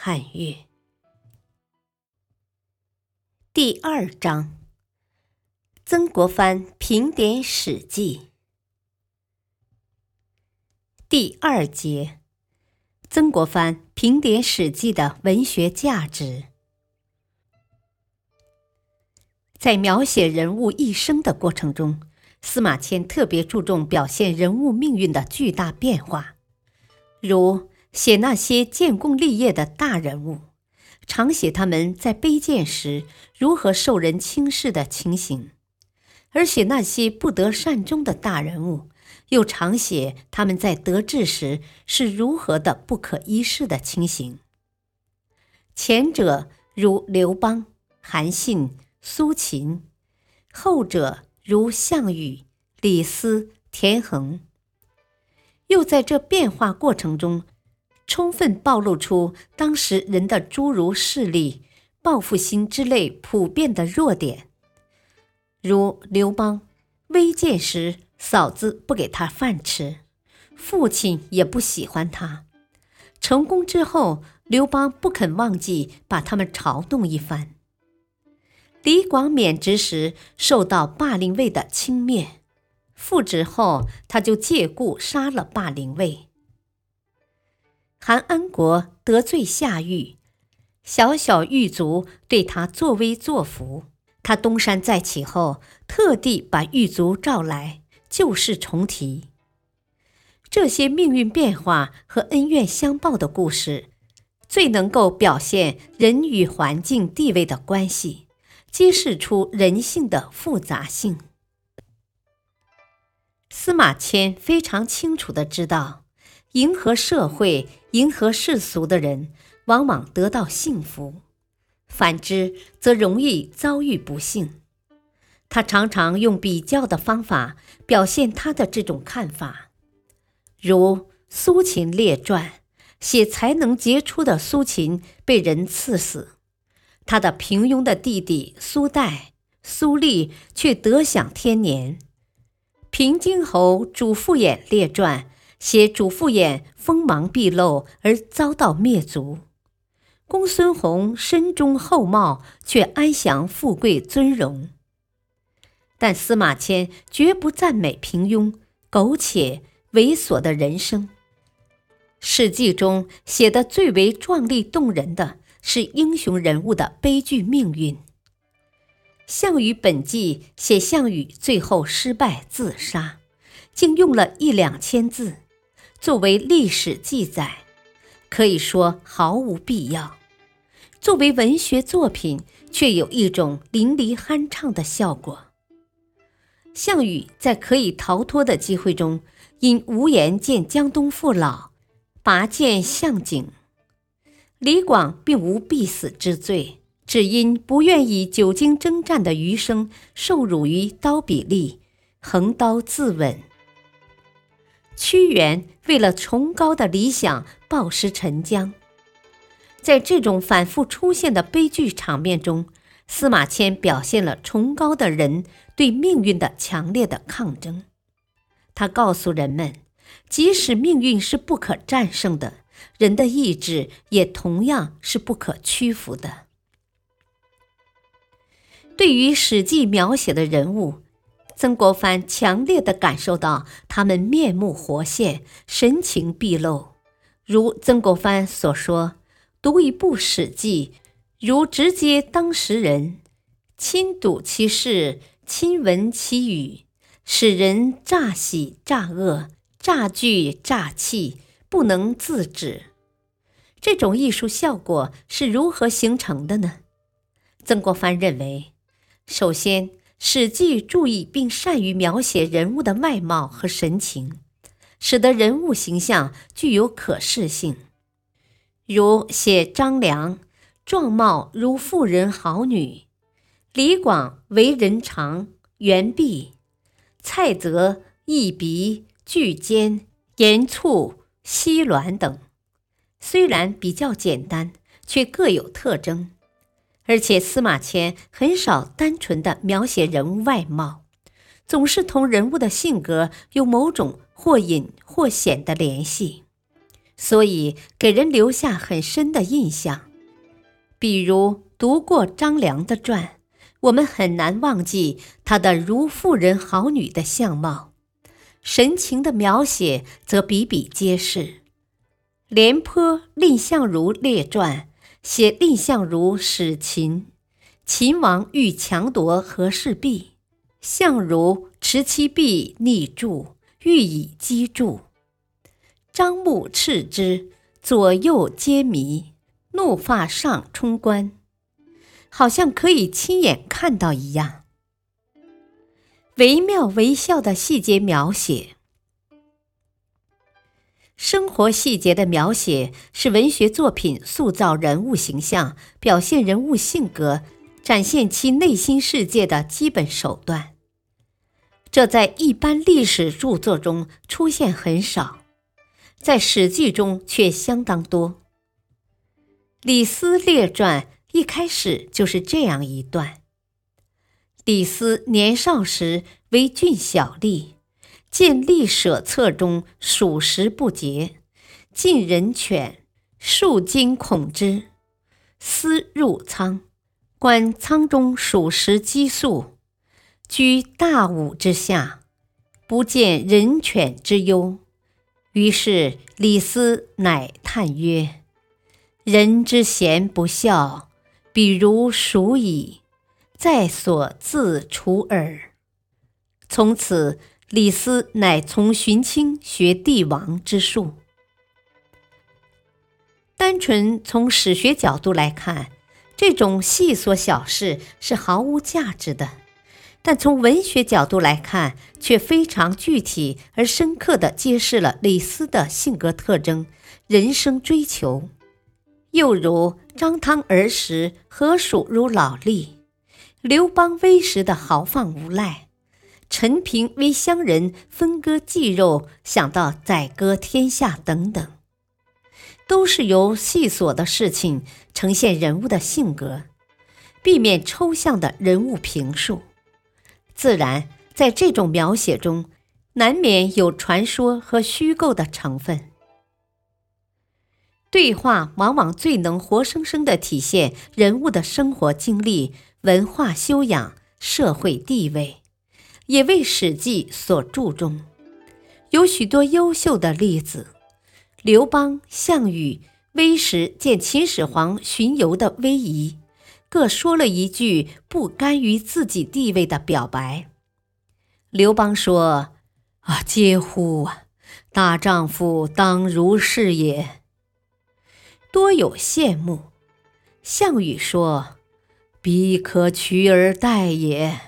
汉乐，第二章：曾国藩评点《史记》，第二节：曾国藩评点《史记》的文学价值。在描写人物一生的过程中，司马迁特别注重表现人物命运的巨大变化，如写那些建功立业的大人物，常写他们在卑贱时如何受人轻视的情形；而写那些不得善终的大人物，又常写他们在得志时是如何的不可一世的情形。前者如刘邦、韩信。苏秦，后者如项羽、李斯、田横，又在这变化过程中，充分暴露出当时人的诸如势力、报复心之类普遍的弱点。如刘邦，微贱时嫂子不给他饭吃，父亲也不喜欢他；成功之后，刘邦不肯忘记把他们嘲弄一番。李广免职时受到霸陵尉的轻蔑，复职后他就借故杀了霸陵尉。韩安国得罪夏禹，小小狱卒对他作威作福，他东山再起后，特地把狱卒召来，旧事重提。这些命运变化和恩怨相报的故事，最能够表现人与环境地位的关系。揭示出人性的复杂性。司马迁非常清楚的知道，迎合社会、迎合世俗的人，往往得到幸福；反之，则容易遭遇不幸。他常常用比较的方法表现他的这种看法，如《苏秦列传》写才能杰出的苏秦被人赐死。他的平庸的弟弟苏代、苏厉却得享天年。平津侯主父偃列传写主父偃锋芒毕露而遭到灭族。公孙弘身中厚貌，却安享富贵尊荣。但司马迁绝不赞美平庸、苟且、猥琐的人生。《史记》中写的最为壮丽动人的。是英雄人物的悲剧命运。《项羽本纪》写项羽最后失败自杀，竟用了一两千字，作为历史记载，可以说毫无必要。作为文学作品，却有一种淋漓酣畅的效果。项羽在可以逃脱的机会中，因无颜见江东父老，拔剑向景。李广并无必死之罪，只因不愿以久经征战的余生受辱于刀笔利，横刀自刎。屈原为了崇高的理想暴尸沉江。在这种反复出现的悲剧场面中，司马迁表现了崇高的人对命运的强烈的抗争。他告诉人们，即使命运是不可战胜的。人的意志也同样是不可屈服的。对于《史记》描写的人物，曾国藩强烈的感受到他们面目活现、神情毕露。如曾国藩所说：“读一部《史记》，如直接当时人，亲睹其事，亲闻其语，使人乍喜乍恶，乍惧乍气。”不能自止，这种艺术效果是如何形成的呢？曾国藩认为，首先，《史记》注意并善于描写人物的外貌和神情，使得人物形象具有可视性。如写张良状貌如妇人好女；李广为人长圆臂；蔡泽一鼻巨尖，言蹙细软等。虽然比较简单，却各有特征。而且司马迁很少单纯的描写人物外貌，总是同人物的性格有某种或隐或显的联系，所以给人留下很深的印象。比如读过张良的传，我们很难忘记他的如妇人好女的相貌，神情的描写则比比皆是。廉颇《蔺相如列传》。写蔺相如使秦，秦王欲强夺和氏璧，相如持其璧逆柱，欲以击柱。张目斥之，左右皆迷，怒发上冲冠，好像可以亲眼看到一样。惟妙惟肖的细节描写。生活细节的描写是文学作品塑造人物形象、表现人物性格、展现其内心世界的基本手段。这在一般历史著作中出现很少，在《史记》中却相当多。《李斯列传》一开始就是这样一段：李斯年少时为郡小吏。见吏舍策中属实不竭，尽人犬，数惊恐之。思入仓，观仓中属实积粟，居大屋之下，不见人犬之忧。于是李斯乃叹曰：“人之贤不肖，比如鼠矣，在所自处耳。”从此。李斯乃从荀卿学帝王之术。单纯从史学角度来看，这种细琐小事是毫无价值的；但从文学角度来看，却非常具体而深刻地揭示了李斯的性格特征、人生追求。又如张汤儿时何属如老吏，刘邦微时的豪放无赖。陈平为乡人分割祭肉，想到宰割天下等等，都是由细琐的事情呈现人物的性格，避免抽象的人物评述。自然，在这种描写中，难免有传说和虚构的成分。对话往往最能活生生地体现人物的生活经历、文化修养、社会地位。也为《史记》所注中，有许多优秀的例子。刘邦、项羽微时见秦始皇巡游的威仪，各说了一句不甘于自己地位的表白。刘邦说：“啊，嗟乎啊！大丈夫当如是也。”多有羡慕。项羽说：“彼可取而代也。”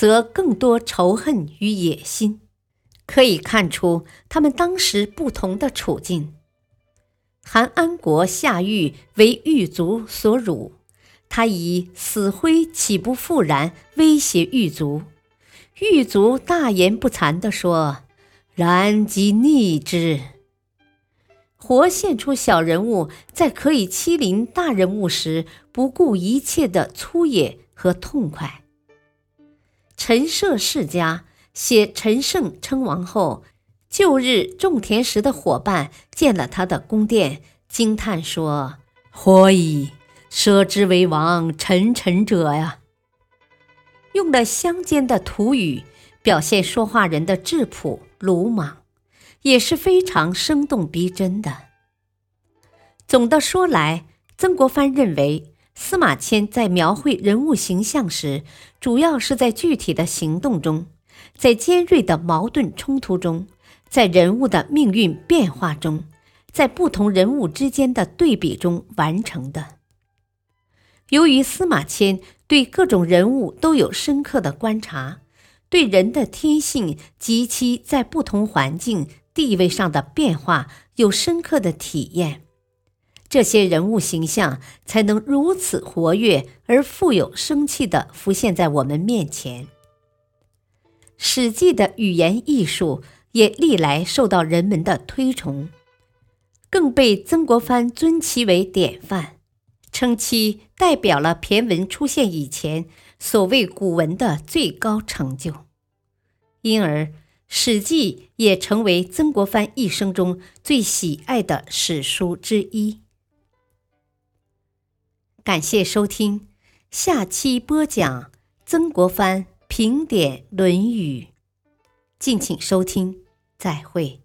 则更多仇恨与野心，可以看出他们当时不同的处境。韩安国下狱为狱卒所辱，他以死灰岂不复然威胁狱卒，狱卒大言不惭地说：“然即逆之。”活现出小人物在可以欺凌大人物时不顾一切的粗野和痛快。陈涉世家写陈胜称王后，旧日种田时的伙伴见了他的宫殿，惊叹说：“何以奢之为王，臣臣者呀！”用了乡间的土语，表现说话人的质朴鲁莽，也是非常生动逼真的。总的说来，曾国藩认为。司马迁在描绘人物形象时，主要是在具体的行动中，在尖锐的矛盾冲突中，在人物的命运变化中，在不同人物之间的对比中完成的。由于司马迁对各种人物都有深刻的观察，对人的天性及其在不同环境、地位上的变化有深刻的体验。这些人物形象才能如此活跃而富有生气地浮现在我们面前。《史记》的语言艺术也历来受到人们的推崇，更被曾国藩尊其为典范，称其代表了骈文出现以前所谓古文的最高成就，因而《史记》也成为曾国藩一生中最喜爱的史书之一。感谢收听，下期播讲曾国藩评点《论语》，敬请收听，再会。